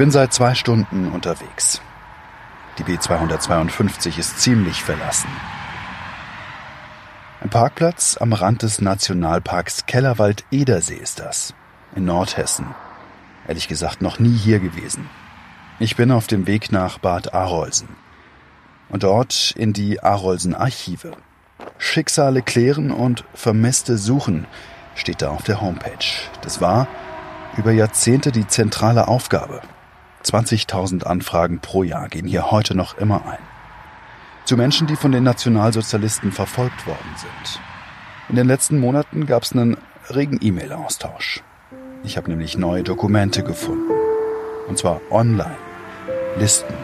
bin seit zwei Stunden unterwegs. Die B252 ist ziemlich verlassen. Ein Parkplatz am Rand des Nationalparks Kellerwald-Edersee ist das, in Nordhessen. Ehrlich gesagt noch nie hier gewesen. Ich bin auf dem Weg nach Bad Arolsen. Und dort in die Arolsen-Archive. Schicksale klären und Vermisste suchen, steht da auf der Homepage. Das war über Jahrzehnte die zentrale Aufgabe. 20.000 Anfragen pro Jahr gehen hier heute noch immer ein. Zu Menschen, die von den Nationalsozialisten verfolgt worden sind. In den letzten Monaten gab es einen regen E-Mail-Austausch. Ich habe nämlich neue Dokumente gefunden. Und zwar online. Listen.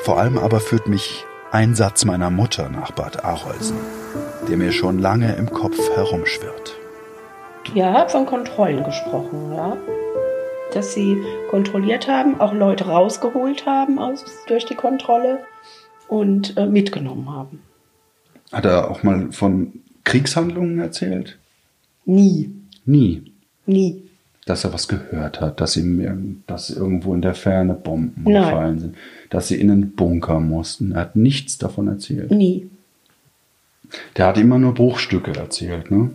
Vor allem aber führt mich ein Satz meiner Mutter nach Bad Arolsen, der mir schon lange im Kopf herumschwirrt. Ja, hat von Kontrollen gesprochen, ja. Dass sie kontrolliert haben, auch Leute rausgeholt haben aus, durch die Kontrolle und äh, mitgenommen haben. Hat er auch mal von Kriegshandlungen erzählt? Nie. Nie. Nie. Dass er was gehört hat, dass ihm dass irgendwo in der Ferne Bomben Nein. gefallen sind, dass sie in einen Bunker mussten. Er hat nichts davon erzählt. Nie. Der hat immer nur Bruchstücke erzählt, ne?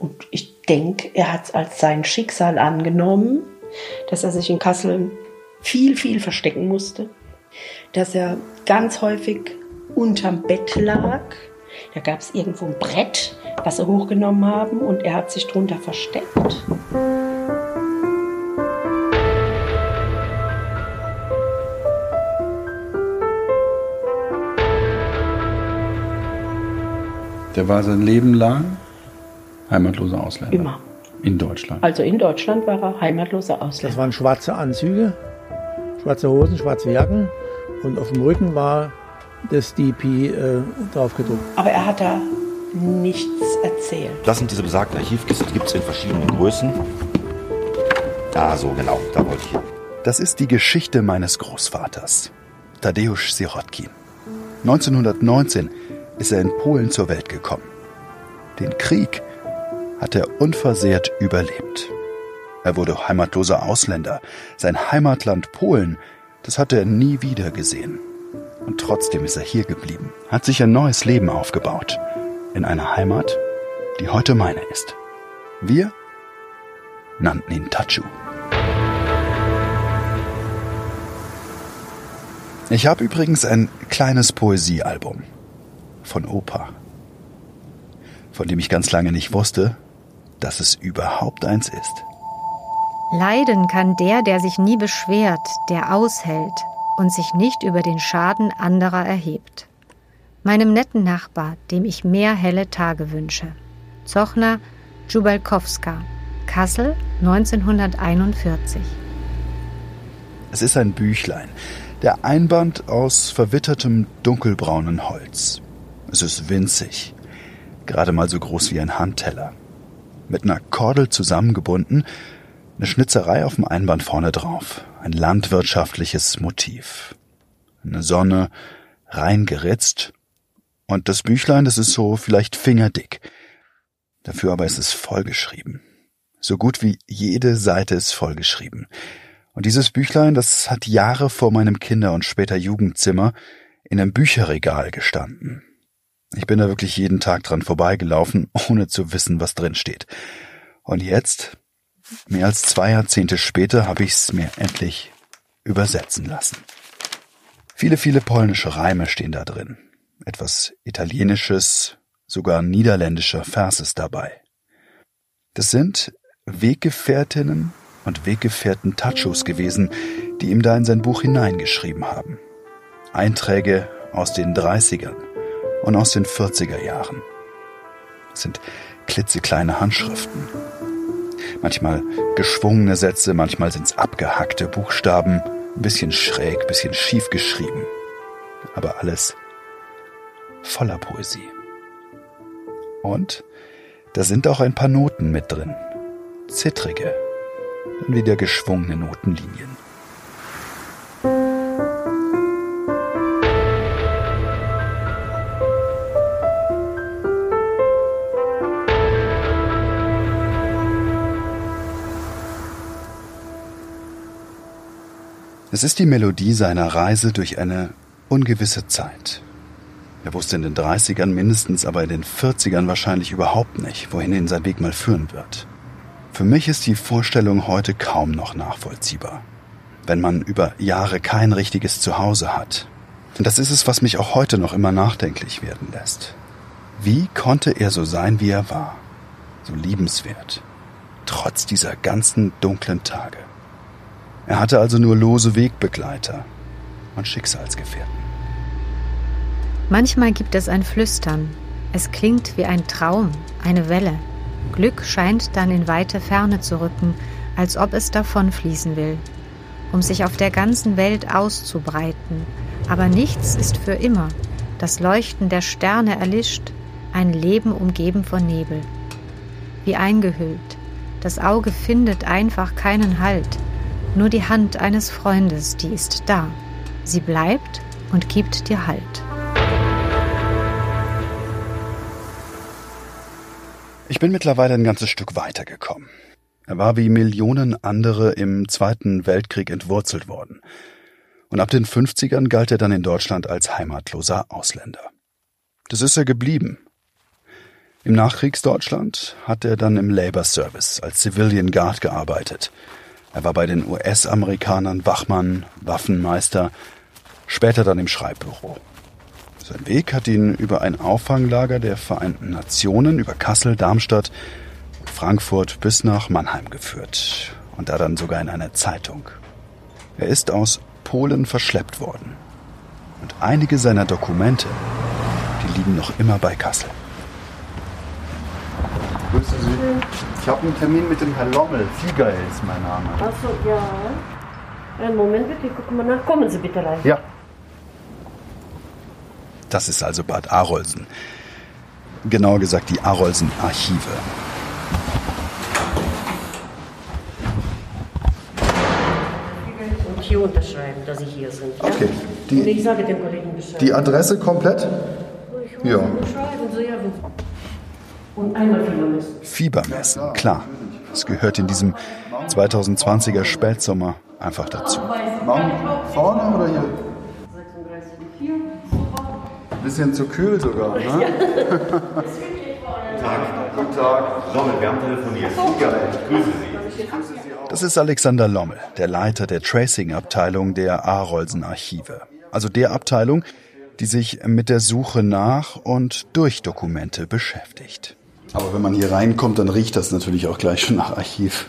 Und ich denke, er hat es als sein Schicksal angenommen, dass er sich in Kassel viel, viel verstecken musste, dass er ganz häufig unterm Bett lag. Da gab es irgendwo ein Brett, was sie hochgenommen haben und er hat sich drunter versteckt. Der war sein Leben lang heimatloser Ausländer. Immer. In Deutschland. Also in Deutschland war er heimatloser Ausländer. Das waren schwarze Anzüge, schwarze Hosen, schwarze Jacken und auf dem Rücken war das DP äh, draufgedruckt. Aber er hat da nichts erzählt. Das sind diese besagten Archivkisten, die gibt es in verschiedenen Größen. Ah, so genau, da wollte ich hin. Das ist die Geschichte meines Großvaters, Tadeusz Sirotkin. 1919 ist er in Polen zur Welt gekommen. Den Krieg hat er unversehrt überlebt. Er wurde heimatloser Ausländer. Sein Heimatland Polen, das hatte er nie wieder gesehen. Und trotzdem ist er hier geblieben, hat sich ein neues Leben aufgebaut. In einer Heimat, die heute meine ist. Wir nannten ihn Tachu. Ich habe übrigens ein kleines Poesiealbum von Opa, von dem ich ganz lange nicht wusste, dass es überhaupt eins ist. Leiden kann der, der sich nie beschwert, der aushält und sich nicht über den Schaden anderer erhebt. Meinem netten Nachbar, dem ich mehr helle Tage wünsche. Zochner Djubalkowska, Kassel 1941. Es ist ein Büchlein, der Einband aus verwittertem dunkelbraunen Holz. Es ist winzig, gerade mal so groß wie ein Handteller mit einer Kordel zusammengebunden, eine Schnitzerei auf dem Einband vorne drauf, ein landwirtschaftliches Motiv. Eine Sonne, reingeritzt, und das Büchlein, das ist so vielleicht fingerdick. Dafür aber ist es vollgeschrieben. So gut wie jede Seite ist vollgeschrieben. Und dieses Büchlein, das hat Jahre vor meinem Kinder- und später Jugendzimmer in einem Bücherregal gestanden. Ich bin da wirklich jeden Tag dran vorbeigelaufen, ohne zu wissen, was drin steht. Und jetzt, mehr als zwei Jahrzehnte später, habe ich es mir endlich übersetzen lassen. Viele, viele polnische Reime stehen da drin. Etwas italienisches, sogar niederländischer Vers ist dabei. Das sind Weggefährtinnen und Weggefährten Tachos gewesen, die ihm da in sein Buch hineingeschrieben haben. Einträge aus den 30ern, und aus den 40er Jahren. Es sind klitzekleine Handschriften. Manchmal geschwungene Sätze, manchmal sind es abgehackte Buchstaben, ein bisschen schräg, ein bisschen schief geschrieben. Aber alles voller Poesie. Und da sind auch ein paar Noten mit drin. Zittrige, dann wieder geschwungene Notenlinien. Es ist die Melodie seiner Reise durch eine ungewisse Zeit. Er wusste in den 30ern mindestens, aber in den 40ern wahrscheinlich überhaupt nicht, wohin ihn sein Weg mal führen wird. Für mich ist die Vorstellung heute kaum noch nachvollziehbar. Wenn man über Jahre kein richtiges Zuhause hat. Und das ist es, was mich auch heute noch immer nachdenklich werden lässt. Wie konnte er so sein, wie er war? So liebenswert. Trotz dieser ganzen dunklen Tage. Er hatte also nur lose Wegbegleiter und Schicksalsgefährten. Manchmal gibt es ein Flüstern. Es klingt wie ein Traum, eine Welle. Glück scheint dann in weite Ferne zu rücken, als ob es davonfließen will, um sich auf der ganzen Welt auszubreiten. Aber nichts ist für immer. Das Leuchten der Sterne erlischt, ein Leben umgeben von Nebel. Wie eingehüllt. Das Auge findet einfach keinen Halt. Nur die Hand eines Freundes, die ist da. Sie bleibt und gibt dir Halt. Ich bin mittlerweile ein ganzes Stück weitergekommen. Er war wie Millionen andere im Zweiten Weltkrieg entwurzelt worden. Und ab den 50ern galt er dann in Deutschland als heimatloser Ausländer. Das ist er geblieben. Im Nachkriegsdeutschland hat er dann im Labor Service als Civilian Guard gearbeitet. Er war bei den US-Amerikanern Wachmann, Waffenmeister, später dann im Schreibbüro. Sein Weg hat ihn über ein Auffanglager der Vereinten Nationen, über Kassel, Darmstadt, Frankfurt bis nach Mannheim geführt. Und da dann sogar in einer Zeitung. Er ist aus Polen verschleppt worden. Und einige seiner Dokumente, die liegen noch immer bei Kassel. Ich habe einen Termin mit dem Herrn Lommel. Fieger ist mein Name. Achso, ja. Einen Moment bitte, ich gucke mal nach. Kommen Sie bitte rein. Ja. Das ist also Bad Arolsen. Genauer gesagt die Arolsen Archive. Und hier unterschreiben, dass Sie hier sind. Ja? Okay. Und Die, ich sage dem Kollegen Bescheid. die Adresse komplett? Ja. Schreiben Sie, ja. Und einmal Fieber messen. Fiebermessen, klar. Es gehört in diesem 2020er Spätsommer einfach dazu. Vorne oder hier? 36,4. Bisschen zu kühl sogar, ne? Guten Tag. Lommel, wir haben telefoniert. Geil. Grüße Sie. Das ist Alexander Lommel, der Leiter der Tracing-Abteilung der Arolsen Archive. Also der Abteilung, die sich mit der Suche nach und durch Dokumente beschäftigt. Aber wenn man hier reinkommt, dann riecht das natürlich auch gleich schon nach Archiv.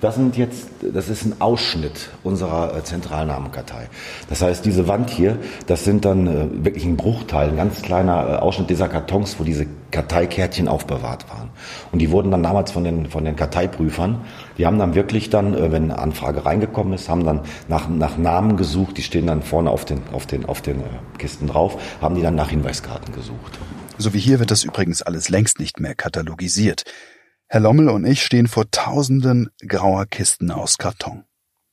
Das sind jetzt, das ist ein Ausschnitt unserer äh, Zentralnamenkartei. Das heißt, diese Wand hier, das sind dann äh, wirklich ein Bruchteil, ein ganz kleiner äh, Ausschnitt dieser Kartons, wo diese Karteikärtchen aufbewahrt waren. Und die wurden dann damals von den, von den Karteiprüfern, die haben dann wirklich dann, wenn eine Anfrage reingekommen ist, haben dann nach, nach Namen gesucht, die stehen dann vorne auf den, auf den, auf den Kisten drauf, haben die dann nach Hinweiskarten gesucht. So wie hier wird das übrigens alles längst nicht mehr katalogisiert. Herr Lommel und ich stehen vor tausenden grauer Kisten aus Karton.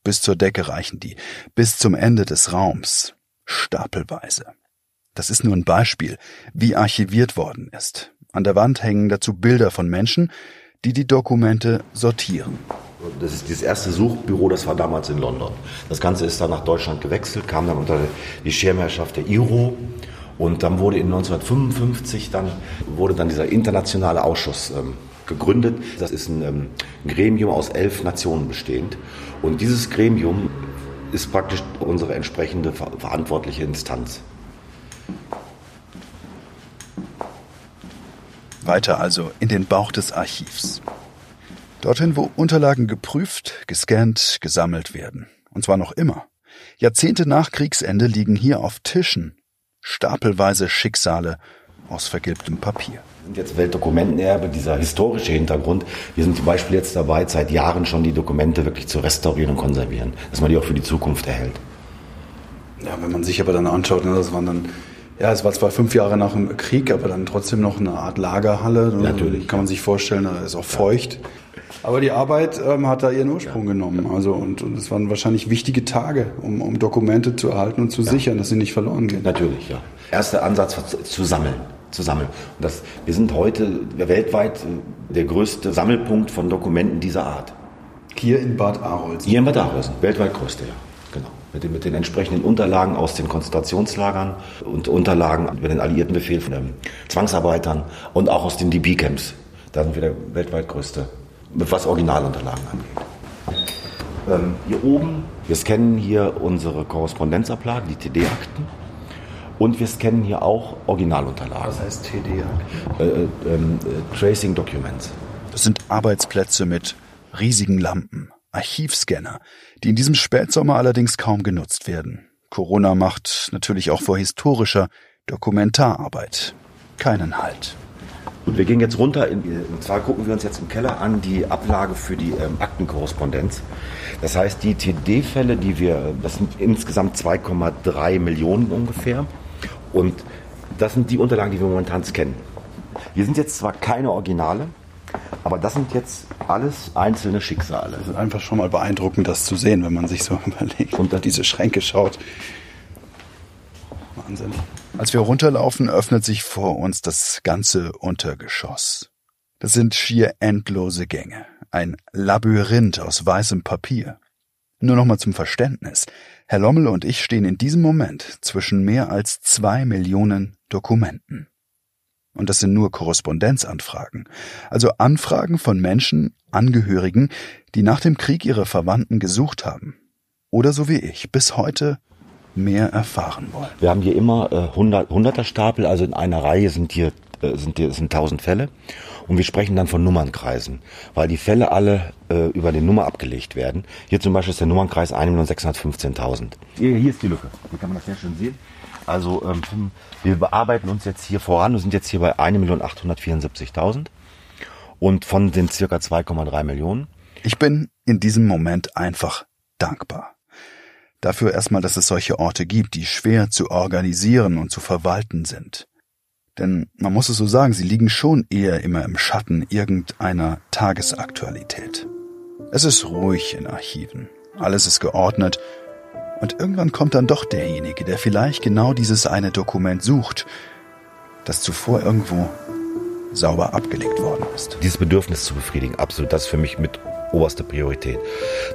Bis zur Decke reichen die, bis zum Ende des Raums, stapelweise. Das ist nur ein Beispiel, wie archiviert worden ist. An der Wand hängen dazu Bilder von Menschen, die die Dokumente sortieren. Das ist dieses erste Suchbüro, das war damals in London. Das Ganze ist dann nach Deutschland gewechselt, kam dann unter die Schirmherrschaft der IRO. Und dann wurde in 1955 dann, wurde dann dieser internationale Ausschuss ähm, gegründet. Das ist ein ähm, Gremium aus elf Nationen bestehend. Und dieses Gremium ist praktisch unsere entsprechende ver verantwortliche Instanz. Weiter also in den Bauch des Archivs. Dorthin, wo Unterlagen geprüft, gescannt, gesammelt werden. Und zwar noch immer. Jahrzehnte nach Kriegsende liegen hier auf Tischen stapelweise Schicksale aus vergilbtem Papier. Wir sind jetzt Weltdokumentenerbe, dieser historische Hintergrund. Wir sind zum Beispiel jetzt dabei, seit Jahren schon die Dokumente wirklich zu restaurieren und konservieren, dass man die auch für die Zukunft erhält. Ja, wenn man sich aber dann anschaut, ne, das waren dann, ja, es war zwar fünf Jahre nach dem Krieg, aber dann trotzdem noch eine Art Lagerhalle. Natürlich. Kann man sich vorstellen, da ist auch feucht. Aber die Arbeit ähm, hat da ihren Ursprung genommen. Also und, und es waren wahrscheinlich wichtige Tage, um, um Dokumente zu erhalten und zu sichern, dass sie nicht verloren gehen. Natürlich, ja. Erster Ansatz war zu, sammeln. Zu sammeln. Und das, wir sind heute weltweit äh, der größte Sammelpunkt von Dokumenten dieser Art. Hier in Bad Arolsen. Hier in Bad Arolsen, weltweit größte, ja. Genau. mit den, mit den entsprechenden Unterlagen aus den Konzentrationslagern und Unterlagen über den alliierten Befehl von Zwangsarbeitern und auch aus den DB-Camps. Da sind wir der weltweit größte, was Originalunterlagen angeht. Ähm, hier oben, wir scannen hier unsere Korrespondenzablagen, die TD-Akten. Und wir scannen hier auch Originalunterlagen. Was heißt TD-Akten? Äh, äh, äh, Tracing Documents. Das sind Arbeitsplätze mit riesigen Lampen, Archivscanner, die in diesem Spätsommer allerdings kaum genutzt werden. Corona macht natürlich auch vor historischer Dokumentararbeit keinen Halt. Und wir gehen jetzt runter, in, und zwar gucken wir uns jetzt im Keller an die Ablage für die ähm, Aktenkorrespondenz. Das heißt, die TD-Fälle, die wir, das sind insgesamt 2,3 Millionen ungefähr. Und das sind die Unterlagen, die wir momentan scannen. Wir sind jetzt zwar keine Originale, aber das sind jetzt alles einzelne Schicksale. Es ist einfach schon mal beeindruckend, das zu sehen, wenn man sich so überlegt und da diese Schränke schaut. Wahnsinn. Als wir runterlaufen, öffnet sich vor uns das ganze Untergeschoss. Das sind schier endlose Gänge, ein Labyrinth aus weißem Papier. Nur noch mal zum Verständnis. Herr Lommel und ich stehen in diesem Moment zwischen mehr als zwei Millionen Dokumenten. Und das sind nur Korrespondenzanfragen, also Anfragen von Menschen, Angehörigen, die nach dem Krieg ihre Verwandten gesucht haben. Oder so wie ich, bis heute mehr erfahren wollen. Wir haben hier immer äh, 100, 100er Stapel, also in einer Reihe sind hier, äh, sind hier sind 1000 Fälle. Und wir sprechen dann von Nummernkreisen, weil die Fälle alle äh, über die Nummer abgelegt werden. Hier zum Beispiel ist der Nummernkreis 1.615.000. Hier, hier ist die Lücke. Hier kann man das sehr schön sehen. Also ähm, wir bearbeiten uns jetzt hier voran. Wir sind jetzt hier bei 1.874.000 und von den circa 2,3 Millionen. Ich bin in diesem Moment einfach dankbar. Dafür erstmal, dass es solche Orte gibt, die schwer zu organisieren und zu verwalten sind. Denn man muss es so sagen, sie liegen schon eher immer im Schatten irgendeiner Tagesaktualität. Es ist ruhig in Archiven. Alles ist geordnet. Und irgendwann kommt dann doch derjenige, der vielleicht genau dieses eine Dokument sucht, das zuvor irgendwo sauber abgelegt worden ist. Dieses Bedürfnis zu befriedigen, absolut, das ist für mich mit oberste Priorität.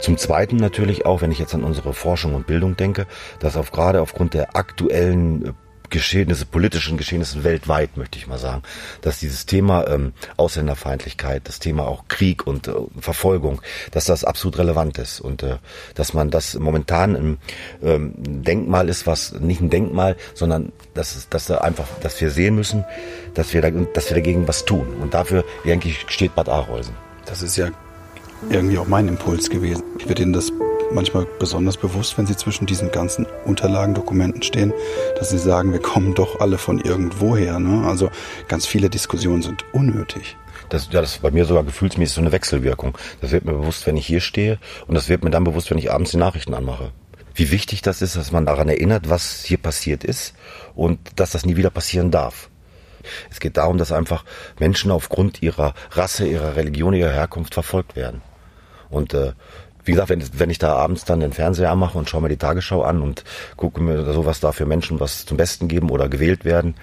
Zum Zweiten natürlich auch, wenn ich jetzt an unsere Forschung und Bildung denke, dass auf gerade aufgrund der aktuellen äh, Geschehnisse, politischen Geschehnisse weltweit, möchte ich mal sagen, dass dieses Thema ähm, Ausländerfeindlichkeit, das Thema auch Krieg und äh, Verfolgung, dass das absolut relevant ist und äh, dass man das momentan ein ähm, Denkmal ist, was nicht ein Denkmal, sondern dass, dass da einfach, dass wir sehen müssen, dass wir, da, dass wir dagegen was tun. Und dafür, denke ich, steht Bad Arolsen. Das ist ja irgendwie auch mein Impuls gewesen. Ich werde Ihnen das manchmal besonders bewusst, wenn Sie zwischen diesen ganzen Unterlagen, Dokumenten stehen, dass Sie sagen, wir kommen doch alle von irgendwoher. Ne? Also ganz viele Diskussionen sind unnötig. Das, ja, das ist bei mir sogar gefühlsmäßig so eine Wechselwirkung. Das wird mir bewusst, wenn ich hier stehe und das wird mir dann bewusst, wenn ich abends die Nachrichten anmache. Wie wichtig das ist, dass man daran erinnert, was hier passiert ist und dass das nie wieder passieren darf. Es geht darum, dass einfach Menschen aufgrund ihrer Rasse, ihrer Religion, ihrer Herkunft verfolgt werden. Und äh, wie gesagt, wenn, wenn ich da abends dann den Fernseher mache und schaue mir die Tagesschau an und gucke mir so, was da für Menschen was zum Besten geben oder gewählt werden,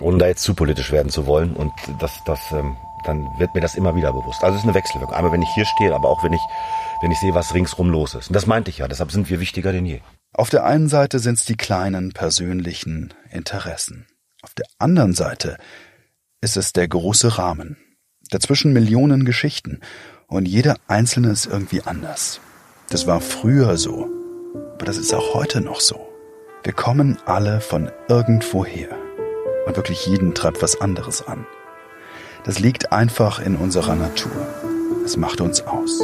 ohne da jetzt zu politisch werden zu wollen. Und das, das, ähm, dann wird mir das immer wieder bewusst. Also es ist eine Wechselwirkung. Einmal, wenn ich hier stehe, aber auch wenn ich, wenn ich sehe, was ringsrum los ist. Und das meinte ich ja. Deshalb sind wir wichtiger denn je. Auf der einen Seite sind es die kleinen persönlichen Interessen. Auf der anderen Seite ist es der große Rahmen. Dazwischen Millionen Geschichten und jeder einzelne ist irgendwie anders. Das war früher so, aber das ist auch heute noch so. Wir kommen alle von irgendwoher und wirklich jeden treibt was anderes an. Das liegt einfach in unserer Natur. Es macht uns aus.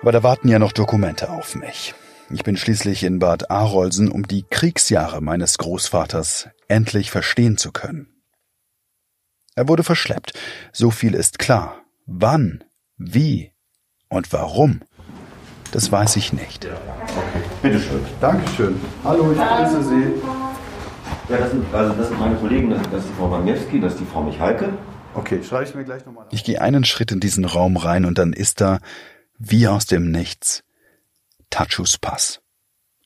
Aber da warten ja noch Dokumente auf mich. Ich bin schließlich in Bad Arolsen, um die Kriegsjahre meines Großvaters endlich verstehen zu können. Er wurde verschleppt, so viel ist klar. Wann, wie und warum, das weiß ich nicht. Okay, bitteschön. Dankeschön. Hallo, ich grüße Sie. Ja, das sind, also das sind meine Kollegen, das, das ist die Frau Baniewski, das ist die Frau Michalke. Okay, schreibe ich mir gleich nochmal. Ich gehe einen Schritt in diesen Raum rein und dann ist da, wie aus dem Nichts, Tachus Pass.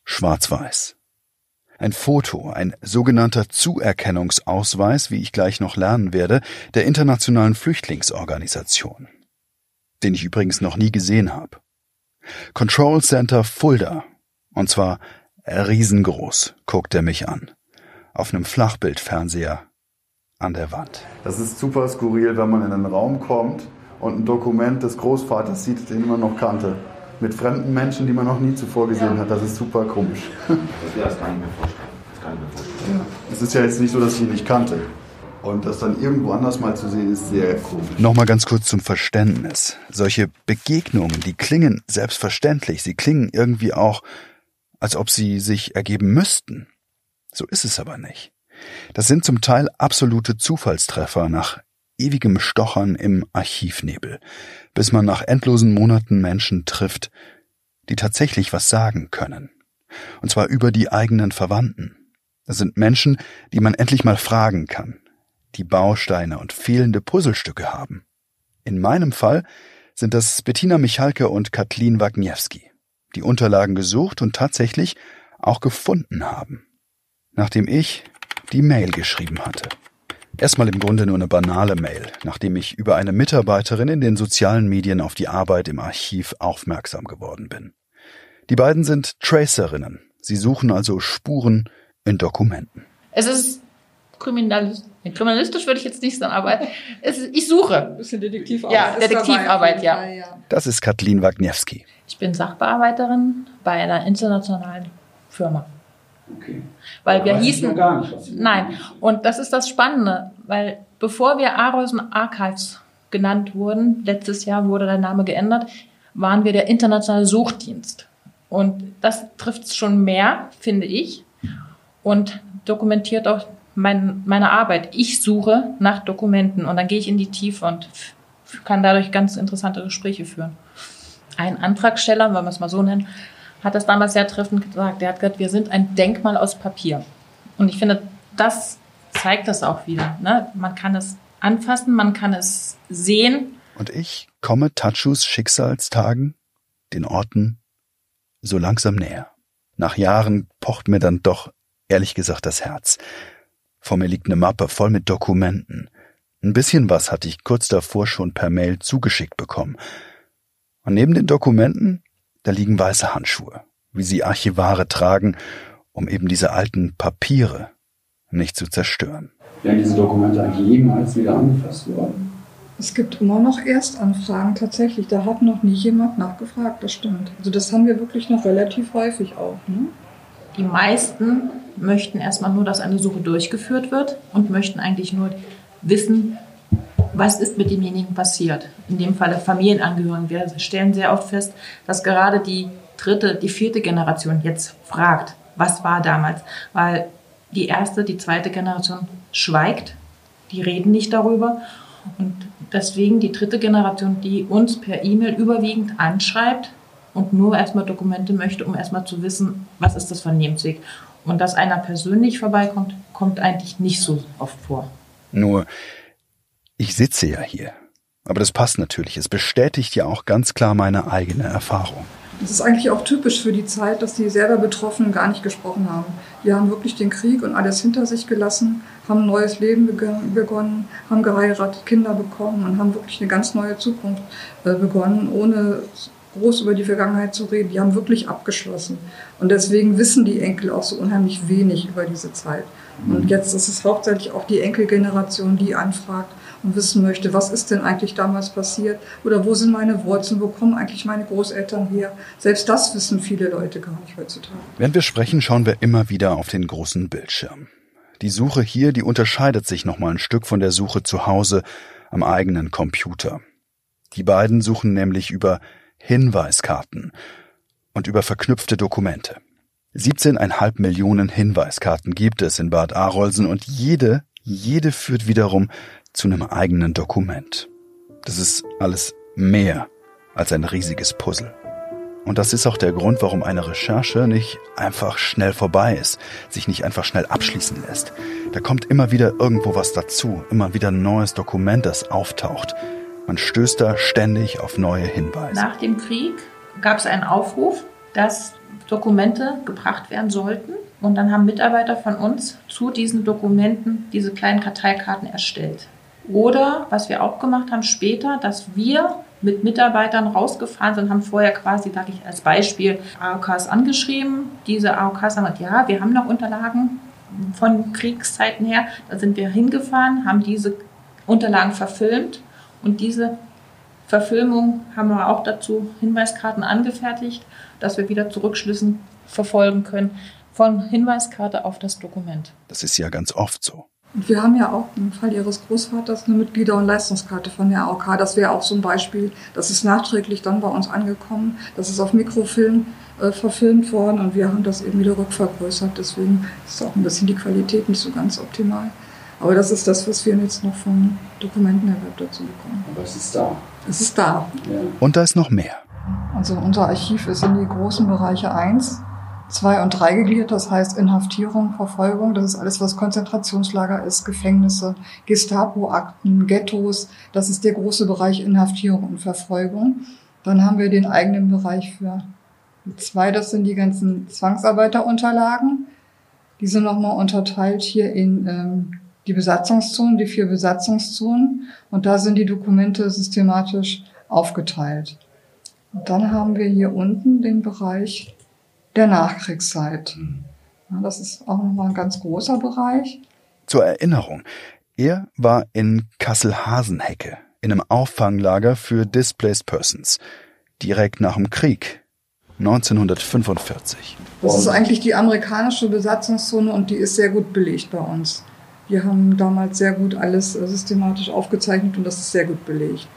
Schwarz-Weiß. Ein Foto, ein sogenannter Zuerkennungsausweis, wie ich gleich noch lernen werde, der Internationalen Flüchtlingsorganisation. Den ich übrigens noch nie gesehen habe. Control Center Fulda. Und zwar riesengroß, guckt er mich an. Auf einem Flachbildfernseher an der Wand. Das ist super skurril, wenn man in einen Raum kommt und ein Dokument des Großvaters sieht, den man noch kannte. Mit fremden Menschen, die man noch nie zuvor gesehen hat. Das ist super komisch. Das kann ich mir vorstellen. Das kann ich mir vorstellen. Ja. Es ist ja jetzt nicht so, dass ich ihn nicht kannte. Und das dann irgendwo anders mal zu sehen, ist sehr komisch. Nochmal ganz kurz zum Verständnis. Solche Begegnungen, die klingen selbstverständlich. Sie klingen irgendwie auch, als ob sie sich ergeben müssten. So ist es aber nicht. Das sind zum Teil absolute Zufallstreffer nach ewigem Stochern im Archivnebel, bis man nach endlosen Monaten Menschen trifft, die tatsächlich was sagen können. Und zwar über die eigenen Verwandten. Das sind Menschen, die man endlich mal fragen kann, die Bausteine und fehlende Puzzlestücke haben. In meinem Fall sind das Bettina Michalke und Kathleen Wagniewski, die Unterlagen gesucht und tatsächlich auch gefunden haben. Nachdem ich die Mail geschrieben hatte. Erstmal im Grunde nur eine banale Mail, nachdem ich über eine Mitarbeiterin in den sozialen Medien auf die Arbeit im Archiv aufmerksam geworden bin. Die beiden sind Tracerinnen. Sie suchen also Spuren in Dokumenten. Es ist kriminalistisch, kriminalistisch würde ich jetzt nicht sagen, aber es ist, ich suche. Ein bisschen Detektivarbeit. Ja, Detektivarbeit, ja. Das ist Kathleen Wagniewski. Ich bin Sachbearbeiterin bei einer internationalen Firma. Okay. Weil wir hießen. Gar nicht, nein. Und das ist das Spannende, weil bevor wir Arolsen Archives genannt wurden, letztes Jahr wurde der Name geändert, waren wir der internationale Suchdienst. Und das trifft schon mehr, finde ich, und dokumentiert auch mein, meine Arbeit. Ich suche nach Dokumenten und dann gehe ich in die Tiefe und kann dadurch ganz interessante Gespräche führen. Ein Antragsteller, wenn wir es mal so nennen, hat das damals sehr treffend gesagt. Der hat gesagt, wir sind ein Denkmal aus Papier. Und ich finde, das zeigt das auch wieder. Ne? Man kann es anfassen, man kann es sehen. Und ich komme Tachus Schicksalstagen, den Orten, so langsam näher. Nach Jahren pocht mir dann doch ehrlich gesagt das Herz. Vor mir liegt eine Mappe voll mit Dokumenten. Ein bisschen was hatte ich kurz davor schon per Mail zugeschickt bekommen. Und neben den Dokumenten da liegen weiße Handschuhe, wie sie Archivare tragen, um eben diese alten Papiere nicht zu zerstören. Werden diese Dokumente eigentlich jemals wieder angefasst worden? Es gibt immer noch Erstanfragen tatsächlich. Da hat noch nie jemand nachgefragt, das stimmt. Also das haben wir wirklich noch relativ häufig auch. Ne? Die meisten möchten erstmal nur, dass eine Suche durchgeführt wird und möchten eigentlich nur wissen, was ist mit demjenigen passiert. In dem Falle Familienangehörigen. Wir stellen sehr oft fest, dass gerade die dritte, die vierte Generation jetzt fragt, was war damals, weil die erste, die zweite Generation schweigt, die reden nicht darüber und deswegen die dritte Generation, die uns per E-Mail überwiegend anschreibt und nur erstmal Dokumente möchte, um erstmal zu wissen, was ist das für ein Lebensweg. Und dass einer persönlich vorbeikommt, kommt eigentlich nicht so oft vor. Nur ich sitze ja hier. Aber das passt natürlich. Es bestätigt ja auch ganz klar meine eigene Erfahrung. Es ist eigentlich auch typisch für die Zeit, dass die selber Betroffenen gar nicht gesprochen haben. Die haben wirklich den Krieg und alles hinter sich gelassen, haben ein neues Leben begonnen, haben geheiratet, Kinder bekommen und haben wirklich eine ganz neue Zukunft äh, begonnen, ohne groß über die Vergangenheit zu reden. Die haben wirklich abgeschlossen. Und deswegen wissen die Enkel auch so unheimlich wenig über diese Zeit. Und jetzt ist es hauptsächlich auch die Enkelgeneration, die anfragt, und wissen möchte, was ist denn eigentlich damals passiert oder wo sind meine Wurzeln, wo kommen eigentlich meine Großeltern her. Selbst das wissen viele Leute gar nicht heutzutage. Während wir sprechen, schauen wir immer wieder auf den großen Bildschirm. Die Suche hier, die unterscheidet sich nochmal ein Stück von der Suche zu Hause am eigenen Computer. Die beiden suchen nämlich über Hinweiskarten und über verknüpfte Dokumente. 17,5 Millionen Hinweiskarten gibt es in Bad Arolsen und jede, jede führt wiederum zu einem eigenen Dokument. Das ist alles mehr als ein riesiges Puzzle. Und das ist auch der Grund, warum eine Recherche nicht einfach schnell vorbei ist, sich nicht einfach schnell abschließen lässt. Da kommt immer wieder irgendwo was dazu, immer wieder ein neues Dokument, das auftaucht. Man stößt da ständig auf neue Hinweise. Nach dem Krieg gab es einen Aufruf, dass Dokumente gebracht werden sollten Und dann haben Mitarbeiter von uns zu diesen Dokumenten diese kleinen Karteikarten erstellt. Oder was wir auch gemacht haben später, dass wir mit Mitarbeitern rausgefahren sind, haben vorher quasi, sage ich als Beispiel, AOKs angeschrieben. Diese AOKs haben gesagt, ja, wir haben noch Unterlagen von Kriegszeiten her. Da sind wir hingefahren, haben diese Unterlagen verfilmt und diese Verfilmung haben wir auch dazu Hinweiskarten angefertigt, dass wir wieder Zurückschlüssen verfolgen können von Hinweiskarte auf das Dokument. Das ist ja ganz oft so. Und wir haben ja auch im Fall Ihres Großvaters eine Mitglieder- und Leistungskarte von der AOK. Das wäre auch so ein Beispiel. Das ist nachträglich dann bei uns angekommen. Das ist auf Mikrofilm äh, verfilmt worden und wir haben das eben wieder rückvergrößert. Deswegen ist auch ein bisschen die Qualität nicht so ganz optimal. Aber das ist das, was wir jetzt noch vom Dokumentenerwerb dazu bekommen. Aber es ist da. Es ist da. Ja. Und da ist noch mehr. Also unser Archiv ist in die großen Bereiche 1, 2 und 3 gegliedert, das heißt Inhaftierung, Verfolgung, das ist alles, was Konzentrationslager ist, Gefängnisse, Gestapo-Akten, Ghettos, das ist der große Bereich Inhaftierung und Verfolgung. Dann haben wir den eigenen Bereich für zwei, das sind die ganzen Zwangsarbeiterunterlagen. Die sind nochmal unterteilt hier in ähm, die Besatzungszonen, die vier Besatzungszonen. Und da sind die Dokumente systematisch aufgeteilt. Und dann haben wir hier unten den Bereich der Nachkriegszeit. Das ist auch nochmal ein ganz großer Bereich. Zur Erinnerung, er war in Kassel-Hasenhecke, in einem Auffanglager für Displaced Persons, direkt nach dem Krieg, 1945. Das ist eigentlich die amerikanische Besatzungszone und die ist sehr gut belegt bei uns. Wir haben damals sehr gut alles äh, systematisch aufgezeichnet und das ist sehr gut belegt.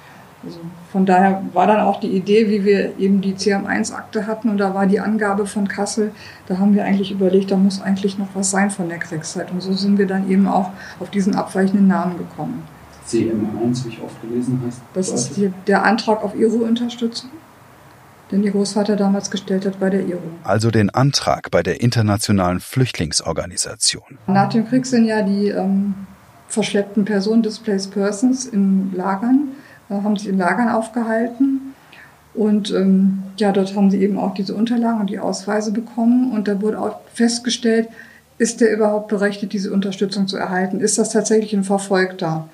Also von daher war dann auch die Idee, wie wir eben die CM1-Akte hatten und da war die Angabe von Kassel, da haben wir eigentlich überlegt, da muss eigentlich noch was sein von der Kriegszeit. Und so sind wir dann eben auch auf diesen abweichenden Namen gekommen. CM1, wie ich oft gelesen hast. Das ist die, der Antrag auf IRO-Unterstützung, den Ihr Großvater damals gestellt hat bei der IRO. Also den Antrag bei der Internationalen Flüchtlingsorganisation. Nach dem Krieg sind ja die ähm, verschleppten Personen, Displaced Persons, in Lagern haben sich in Lagern aufgehalten. Und ähm, ja, dort haben sie eben auch diese Unterlagen und die Ausweise bekommen. Und da wurde auch festgestellt, ist der überhaupt berechtigt, diese Unterstützung zu erhalten? Ist das tatsächlich ein Verfolgter?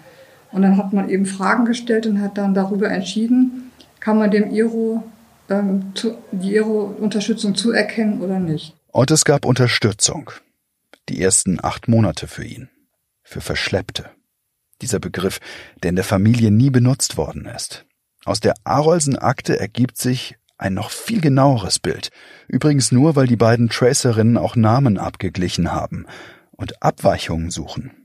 Und dann hat man eben Fragen gestellt und hat dann darüber entschieden, kann man dem IRO ähm, zu, die IRO-Unterstützung zuerkennen oder nicht. Und es gab Unterstützung. Die ersten acht Monate für ihn. Für Verschleppte dieser Begriff, der in der Familie nie benutzt worden ist. Aus der Arolsen-Akte ergibt sich ein noch viel genaueres Bild. Übrigens nur, weil die beiden Tracerinnen auch Namen abgeglichen haben und Abweichungen suchen.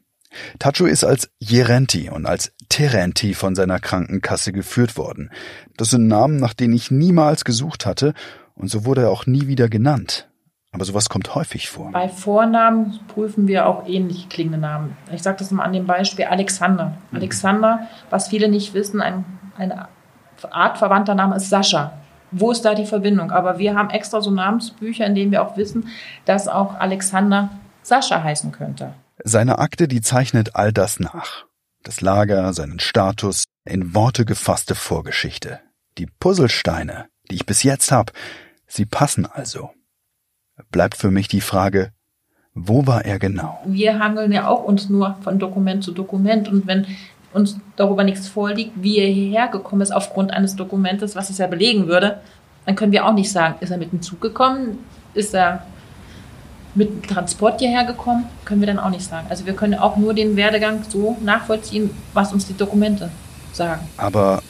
Tacho ist als Jerenti und als Terenti von seiner Krankenkasse geführt worden. Das sind Namen, nach denen ich niemals gesucht hatte, und so wurde er auch nie wieder genannt. Aber sowas kommt häufig vor. Bei Vornamen prüfen wir auch ähnlich klingende Namen. Ich sage das mal an dem Beispiel Alexander. Mhm. Alexander, was viele nicht wissen, ein, eine Art verwandter Name ist Sascha. Wo ist da die Verbindung? Aber wir haben extra so Namensbücher, in denen wir auch wissen, dass auch Alexander Sascha heißen könnte. Seine Akte, die zeichnet all das nach. Das Lager, seinen Status, in Worte gefasste Vorgeschichte. Die Puzzlesteine, die ich bis jetzt habe, sie passen also bleibt für mich die Frage, wo war er genau? Wir hangeln ja auch uns nur von Dokument zu Dokument und wenn uns darüber nichts vorliegt, wie er hierher gekommen ist aufgrund eines Dokumentes, was es ja belegen würde, dann können wir auch nicht sagen, ist er mit dem Zug gekommen, ist er mit dem Transport hierher gekommen, können wir dann auch nicht sagen. Also wir können auch nur den Werdegang so nachvollziehen, was uns die Dokumente sagen. Aber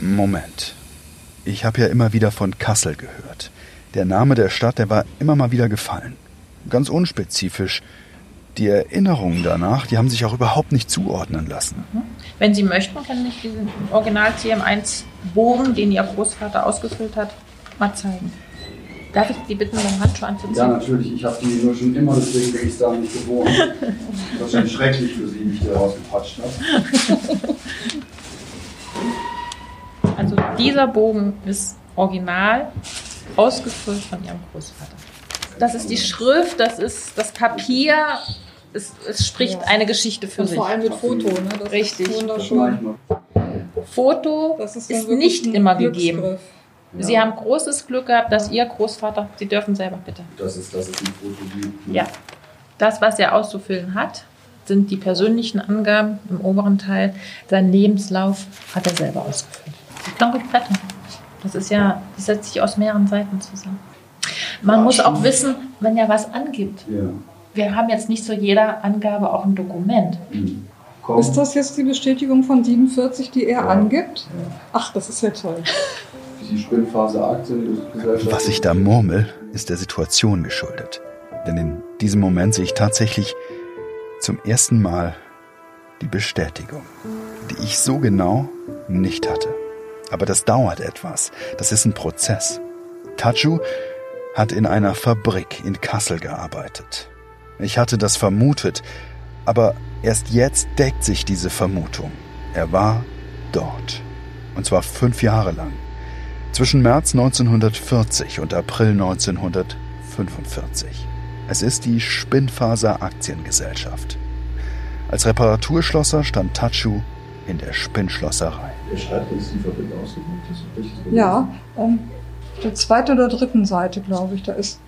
Moment. Ich habe ja immer wieder von Kassel gehört. Der Name der Stadt, der war immer mal wieder gefallen. Ganz unspezifisch. Die Erinnerungen danach, die haben sich auch überhaupt nicht zuordnen lassen. Mhm. Wenn Sie möchten, kann ich diesen Original CM1-Bogen, den Ihr Großvater ausgefüllt hat, mal zeigen. Darf ich Sie bitten, den Handschuh anzuziehen? Ja, natürlich. Ich habe die nur schon immer, deswegen bin ich da nicht gewohnt. Wahrscheinlich schrecklich für Sie, wie ich die rausgepatscht habe. Also dieser Bogen ist original ausgefüllt von ihrem Großvater. Das ist die Schrift, das ist das Papier. Es, es spricht ja. eine Geschichte für Und sich. Vor allem mit Foto, ne? Das Richtig. Foto ist, ist nicht immer gegeben. Ja. Sie haben großes Glück gehabt, dass Ihr Großvater, Sie dürfen selber bitte. Das ist, das ist ein Foto, die. Ja. Das, was er auszufüllen hat, sind die persönlichen Angaben im oberen Teil. Sein Lebenslauf hat er selber ausgefüllt. Das glaube ich. Das ist ja, das setzt sich aus mehreren Seiten zusammen. Man Ach, muss auch wissen, wenn er was angibt. Ja. Wir haben jetzt nicht zu jeder Angabe auch ein Dokument. Mhm. Ist das jetzt die Bestätigung von 47, die er ja. angibt? Ja. Ach, das ist ja toll. Die Spinnphase Aktiengesellschaft. Was ich da murmel, ist der Situation geschuldet. Denn in diesem Moment sehe ich tatsächlich zum ersten Mal die Bestätigung, die ich so genau nicht hatte. Aber das dauert etwas. Das ist ein Prozess. Tachu hat in einer Fabrik in Kassel gearbeitet. Ich hatte das vermutet, aber erst jetzt deckt sich diese Vermutung. Er war dort. Und zwar fünf Jahre lang. Zwischen März 1940 und April 1945. Es ist die Spinnfaser Aktiengesellschaft. Als Reparaturschlosser stand Tachu in der Spinnschlosserei. Er schreibt uns die Fabrik aus. Ja, ähm, der zweiten oder dritten Seite, glaube ich, da ist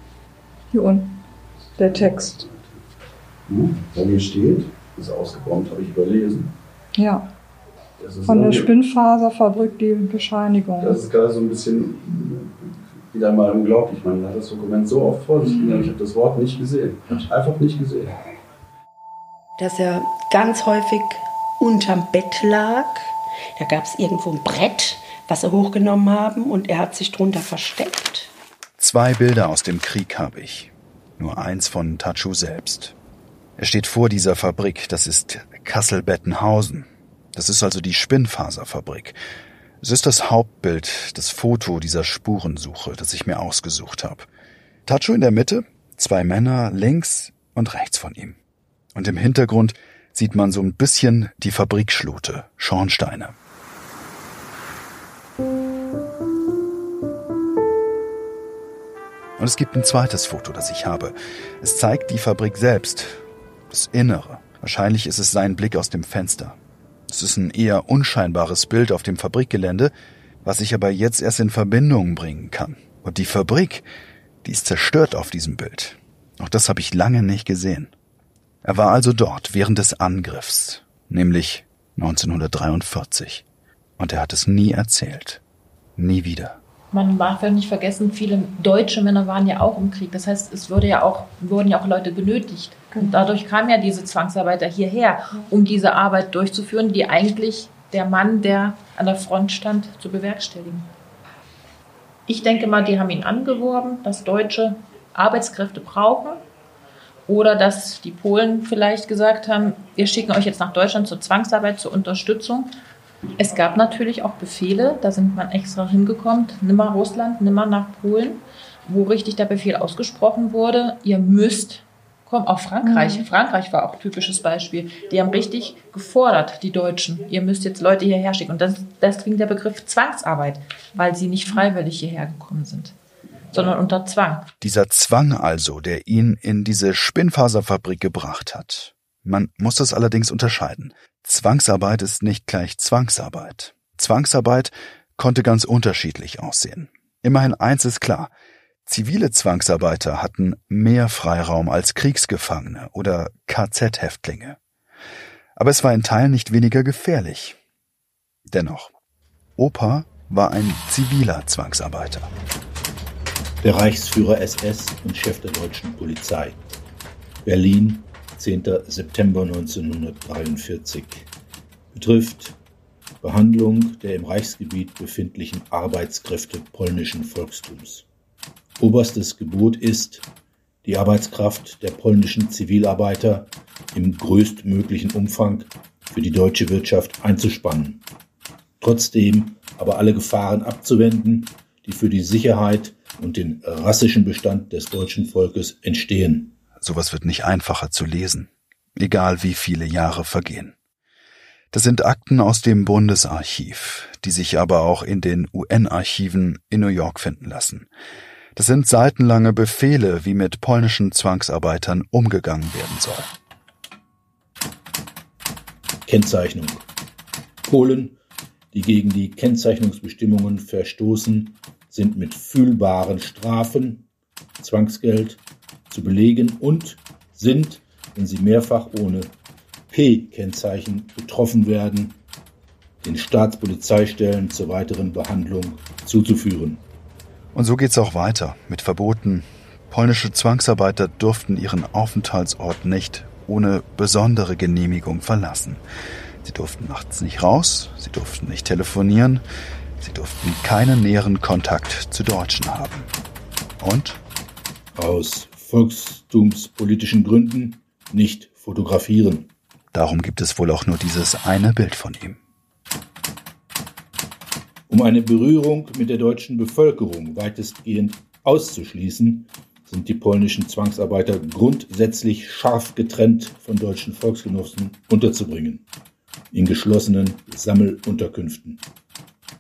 hier unten der Text. Hm, da hier steht, ist ausgebombt, habe ich überlesen. Ja. Von der Spinnfaserfabrik die Bescheinigung. Das ist gerade so ein bisschen wieder mal unglaublich. Man hat das Dokument so oft vor sich mhm. ich habe das Wort nicht gesehen. Einfach nicht gesehen. Dass er ganz häufig unterm Bett lag. Da gab es irgendwo ein Brett, was sie hochgenommen haben und er hat sich drunter versteckt. Zwei Bilder aus dem Krieg habe ich. Nur eins von Tachu selbst. Er steht vor dieser Fabrik, das ist Kassel-Bettenhausen. Das ist also die Spinnfaserfabrik. Es ist das Hauptbild, das Foto dieser Spurensuche, das ich mir ausgesucht habe. Tacho in der Mitte, zwei Männer links und rechts von ihm. Und im Hintergrund sieht man so ein bisschen die Fabrikschlute, Schornsteine. Und es gibt ein zweites Foto, das ich habe. Es zeigt die Fabrik selbst, das Innere. Wahrscheinlich ist es sein Blick aus dem Fenster. Es ist ein eher unscheinbares Bild auf dem Fabrikgelände, was ich aber jetzt erst in Verbindung bringen kann. Und die Fabrik, die ist zerstört auf diesem Bild. Auch das habe ich lange nicht gesehen. Er war also dort während des Angriffs, nämlich 1943. Und er hat es nie erzählt. Nie wieder man darf ja nicht vergessen, viele deutsche Männer waren ja auch im Krieg. Das heißt, es würde ja auch, wurden ja auch Leute benötigt. Und genau. dadurch kamen ja diese Zwangsarbeiter hierher, um diese Arbeit durchzuführen, die eigentlich der Mann, der an der Front stand, zu bewerkstelligen. Ich denke mal, die haben ihn angeworben, dass Deutsche Arbeitskräfte brauchen. Oder dass die Polen vielleicht gesagt haben, wir schicken euch jetzt nach Deutschland zur Zwangsarbeit, zur Unterstützung. Es gab natürlich auch Befehle, da sind man extra hingekommen, nimmer Russland, nimmer nach Polen, wo richtig der Befehl ausgesprochen wurde, ihr müsst kommen. Auch Frankreich. Mhm. Frankreich war auch ein typisches Beispiel. Die haben richtig gefordert, die Deutschen. Ihr müsst jetzt Leute hierher schicken. Und das, deswegen der Begriff Zwangsarbeit, weil sie nicht freiwillig hierher gekommen sind, sondern unter Zwang. Dieser Zwang also, der ihn in diese Spinnfaserfabrik gebracht hat. Man muss das allerdings unterscheiden. Zwangsarbeit ist nicht gleich Zwangsarbeit. Zwangsarbeit konnte ganz unterschiedlich aussehen. Immerhin eins ist klar. Zivile Zwangsarbeiter hatten mehr Freiraum als Kriegsgefangene oder KZ-Häftlinge. Aber es war in Teilen nicht weniger gefährlich. Dennoch, Opa war ein ziviler Zwangsarbeiter. Der Reichsführer SS und Chef der deutschen Polizei. Berlin, 10. September 1943 betrifft Behandlung der im Reichsgebiet befindlichen Arbeitskräfte polnischen Volkstums. Oberstes Gebot ist, die Arbeitskraft der polnischen Zivilarbeiter im größtmöglichen Umfang für die deutsche Wirtschaft einzuspannen, trotzdem aber alle Gefahren abzuwenden, die für die Sicherheit und den rassischen Bestand des deutschen Volkes entstehen. Sowas wird nicht einfacher zu lesen, egal wie viele Jahre vergehen. Das sind Akten aus dem Bundesarchiv, die sich aber auch in den UN-Archiven in New York finden lassen. Das sind seitenlange Befehle, wie mit polnischen Zwangsarbeitern umgegangen werden soll. Kennzeichnung. Polen, die gegen die Kennzeichnungsbestimmungen verstoßen, sind mit fühlbaren Strafen, Zwangsgeld zu belegen und sind, wenn sie mehrfach ohne P-Kennzeichen betroffen werden, den Staatspolizeistellen zur weiteren Behandlung zuzuführen. Und so geht's auch weiter mit Verboten. Polnische Zwangsarbeiter durften ihren Aufenthaltsort nicht ohne besondere Genehmigung verlassen. Sie durften nachts nicht raus, sie durften nicht telefonieren, sie durften keinen näheren Kontakt zu Deutschen haben. Und? Aus volkstumspolitischen Gründen nicht fotografieren. Darum gibt es wohl auch nur dieses eine Bild von ihm. Um eine Berührung mit der deutschen Bevölkerung weitestgehend auszuschließen, sind die polnischen Zwangsarbeiter grundsätzlich scharf getrennt von deutschen Volksgenossen unterzubringen, in geschlossenen Sammelunterkünften.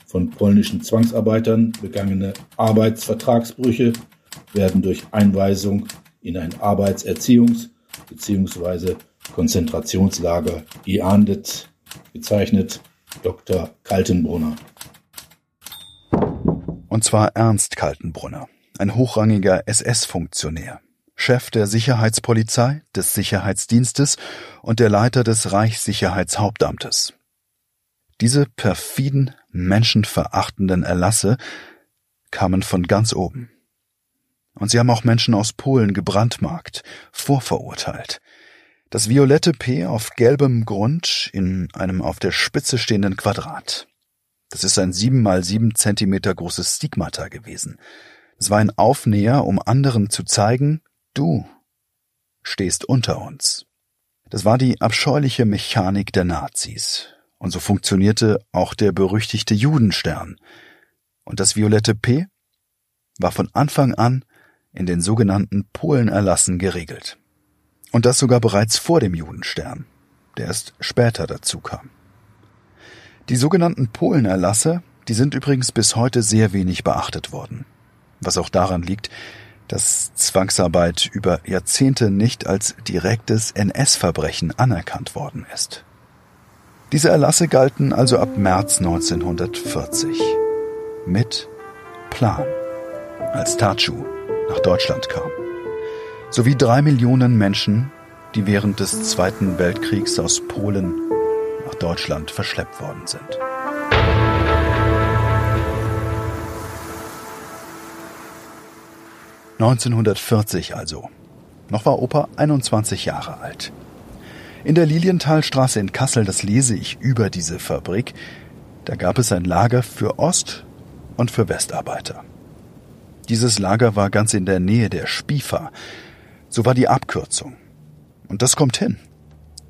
Von polnischen Zwangsarbeitern begangene Arbeitsvertragsbrüche werden durch Einweisung in ein Arbeitserziehungs- bzw. Konzentrationslager geahndet, bezeichnet Dr. Kaltenbrunner. Und zwar Ernst Kaltenbrunner, ein hochrangiger SS-Funktionär, Chef der Sicherheitspolizei, des Sicherheitsdienstes und der Leiter des Reichssicherheitshauptamtes. Diese perfiden, menschenverachtenden Erlasse kamen von ganz oben. Und sie haben auch Menschen aus Polen gebrandmarkt, vorverurteilt. Das violette P auf gelbem Grund in einem auf der Spitze stehenden Quadrat. Das ist ein sieben mal sieben Zentimeter großes Stigmata gewesen. Es war ein Aufnäher, um anderen zu zeigen, du stehst unter uns. Das war die abscheuliche Mechanik der Nazis. Und so funktionierte auch der berüchtigte Judenstern. Und das violette P war von Anfang an in den sogenannten Polenerlassen geregelt. Und das sogar bereits vor dem Judenstern, der erst später dazu kam. Die sogenannten Polenerlasse, die sind übrigens bis heute sehr wenig beachtet worden. Was auch daran liegt, dass Zwangsarbeit über Jahrzehnte nicht als direktes NS-Verbrechen anerkannt worden ist. Diese Erlasse galten also ab März 1940 mit Plan, als Tatschu nach Deutschland kam, sowie drei Millionen Menschen, die während des Zweiten Weltkriegs aus Polen nach Deutschland verschleppt worden sind. »1940 also. Noch war Opa 21 Jahre alt. In der Lilienthalstraße in Kassel, das lese ich über diese Fabrik, da gab es ein Lager für Ost- und für Westarbeiter. Dieses Lager war ganz in der Nähe der Spiefer. So war die Abkürzung. Und das kommt hin.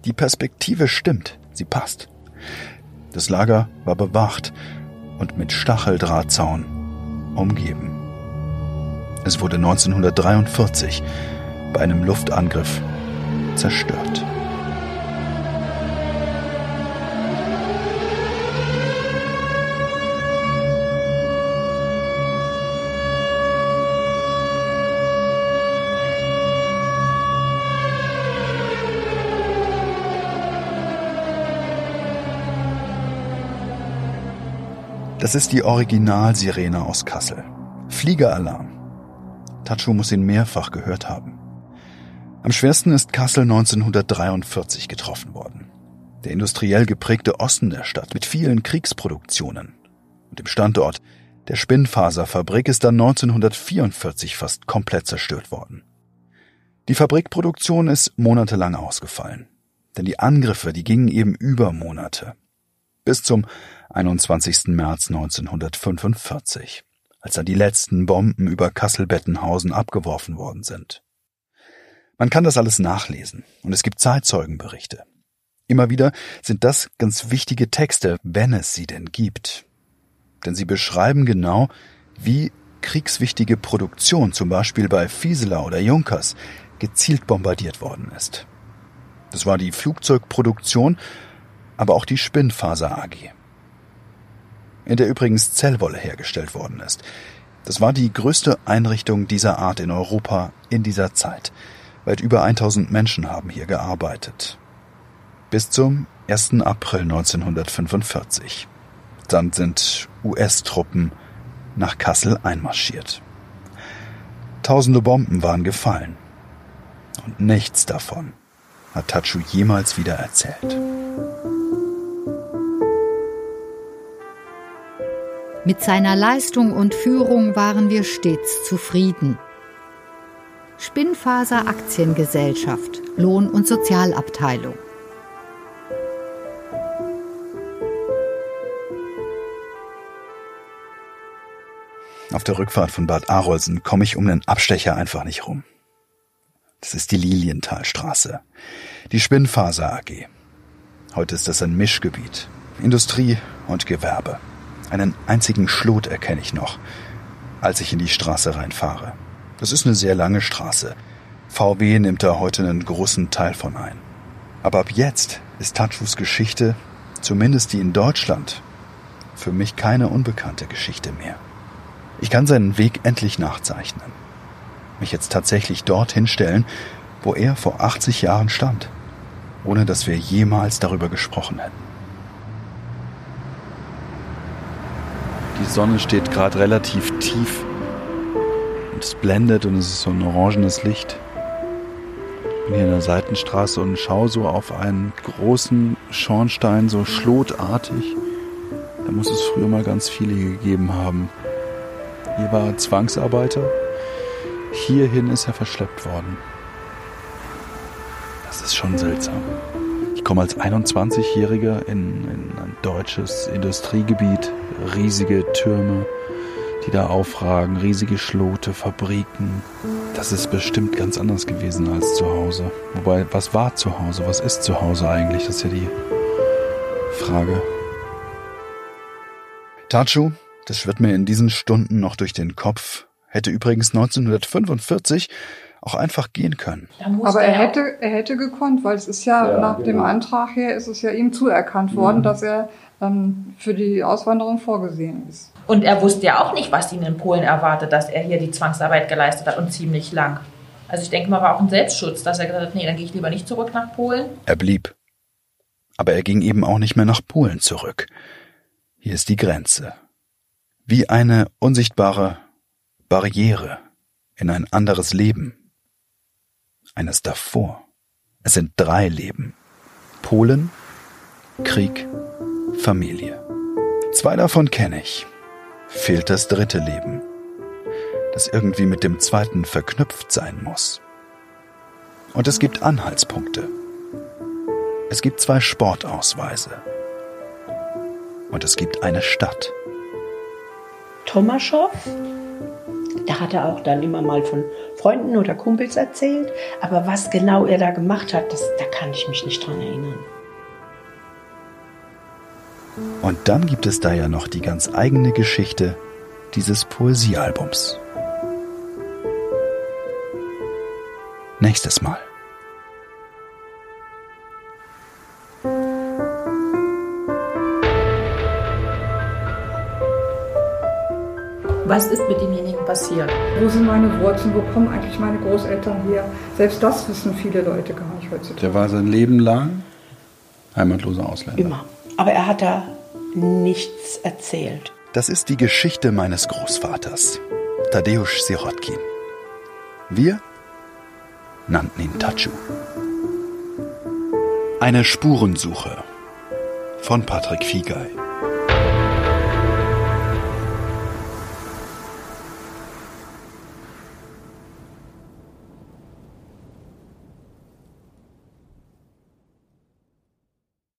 Die Perspektive stimmt. Sie passt. Das Lager war bewacht und mit Stacheldrahtzaun umgeben. Es wurde 1943 bei einem Luftangriff zerstört. Das ist die Originalsirene aus Kassel. Fliegeralarm. Tacho muss ihn mehrfach gehört haben. Am schwersten ist Kassel 1943 getroffen worden. Der industriell geprägte Osten der Stadt mit vielen Kriegsproduktionen und dem Standort der Spinnfaserfabrik ist dann 1944 fast komplett zerstört worden. Die Fabrikproduktion ist monatelang ausgefallen, denn die Angriffe, die gingen eben über Monate. Bis zum 21. März 1945, als dann die letzten Bomben über Kassel-Bettenhausen abgeworfen worden sind. Man kann das alles nachlesen und es gibt Zeitzeugenberichte. Immer wieder sind das ganz wichtige Texte, wenn es sie denn gibt. Denn sie beschreiben genau, wie kriegswichtige Produktion, zum Beispiel bei Fieseler oder Junkers, gezielt bombardiert worden ist. Das war die Flugzeugproduktion, aber auch die Spinnfaser AG in der übrigens Zellwolle hergestellt worden ist. Das war die größte Einrichtung dieser Art in Europa in dieser Zeit. Weit über 1000 Menschen haben hier gearbeitet. Bis zum 1. April 1945. Dann sind US-Truppen nach Kassel einmarschiert. Tausende Bomben waren gefallen. Und nichts davon hat Tatschu jemals wieder erzählt. Mit seiner Leistung und Führung waren wir stets zufrieden. Spinnfaser Aktiengesellschaft, Lohn- und Sozialabteilung. Auf der Rückfahrt von Bad Arolsen komme ich um den Abstecher einfach nicht rum. Das ist die Lilienthalstraße. Die Spinnfaser AG. Heute ist das ein Mischgebiet. Industrie und Gewerbe. Einen einzigen Schlot erkenne ich noch, als ich in die Straße reinfahre. Das ist eine sehr lange Straße. VW nimmt da heute einen großen Teil von ein. Aber ab jetzt ist Tatschus Geschichte, zumindest die in Deutschland, für mich keine unbekannte Geschichte mehr. Ich kann seinen Weg endlich nachzeichnen. Mich jetzt tatsächlich dorthin stellen, wo er vor 80 Jahren stand, ohne dass wir jemals darüber gesprochen hätten. Die Sonne steht gerade relativ tief und es blendet und es ist so ein orangenes Licht. Ich bin hier in der Seitenstraße und schaue so auf einen großen Schornstein, so schlotartig. Da muss es früher mal ganz viele gegeben haben. Hier war er Zwangsarbeiter. Hierhin ist er verschleppt worden. Das ist schon seltsam. Ich komme als 21-Jähriger in, in ein deutsches Industriegebiet, riesige Türme, die da aufragen, riesige Schlote, Fabriken. Das ist bestimmt ganz anders gewesen als zu Hause. Wobei, was war zu Hause? Was ist zu Hause eigentlich? Das ist ja die Frage. Tachu, das wird mir in diesen Stunden noch durch den Kopf, hätte übrigens 1945 auch einfach gehen können. Aber er hätte, er hätte gekonnt, weil es ist ja, ja nach genau. dem Antrag her ist es ja ihm zuerkannt worden, mhm. dass er ähm, für die Auswanderung vorgesehen ist. Und er wusste ja auch nicht, was ihn in Polen erwartet, dass er hier die Zwangsarbeit geleistet hat und ziemlich lang. Also ich denke mal, war auch ein Selbstschutz, dass er gesagt hat, nee, dann gehe ich lieber nicht zurück nach Polen. Er blieb. Aber er ging eben auch nicht mehr nach Polen zurück. Hier ist die Grenze. Wie eine unsichtbare Barriere in ein anderes Leben eines davor. Es sind drei Leben. Polen, Krieg, Familie. Zwei davon kenne ich. Fehlt das dritte Leben, das irgendwie mit dem zweiten verknüpft sein muss. Und es gibt Anhaltspunkte. Es gibt zwei Sportausweise. Und es gibt eine Stadt. Tomaschow da hat er auch dann immer mal von Freunden oder Kumpels erzählt. Aber was genau er da gemacht hat, das, da kann ich mich nicht dran erinnern. Und dann gibt es da ja noch die ganz eigene Geschichte dieses Poesiealbums. Nächstes Mal. Was ist mit demjenigen passiert? Wo sind meine Wurzeln? Wo kommen eigentlich meine Großeltern her? Selbst das wissen viele Leute gar nicht heutzutage. Der war sein Leben lang heimatloser Ausländer. Immer. Aber er hat da nichts erzählt. Das ist die Geschichte meines Großvaters, Tadeusz Sirotkin. Wir nannten ihn Tachu. Eine Spurensuche von Patrick Fiegei.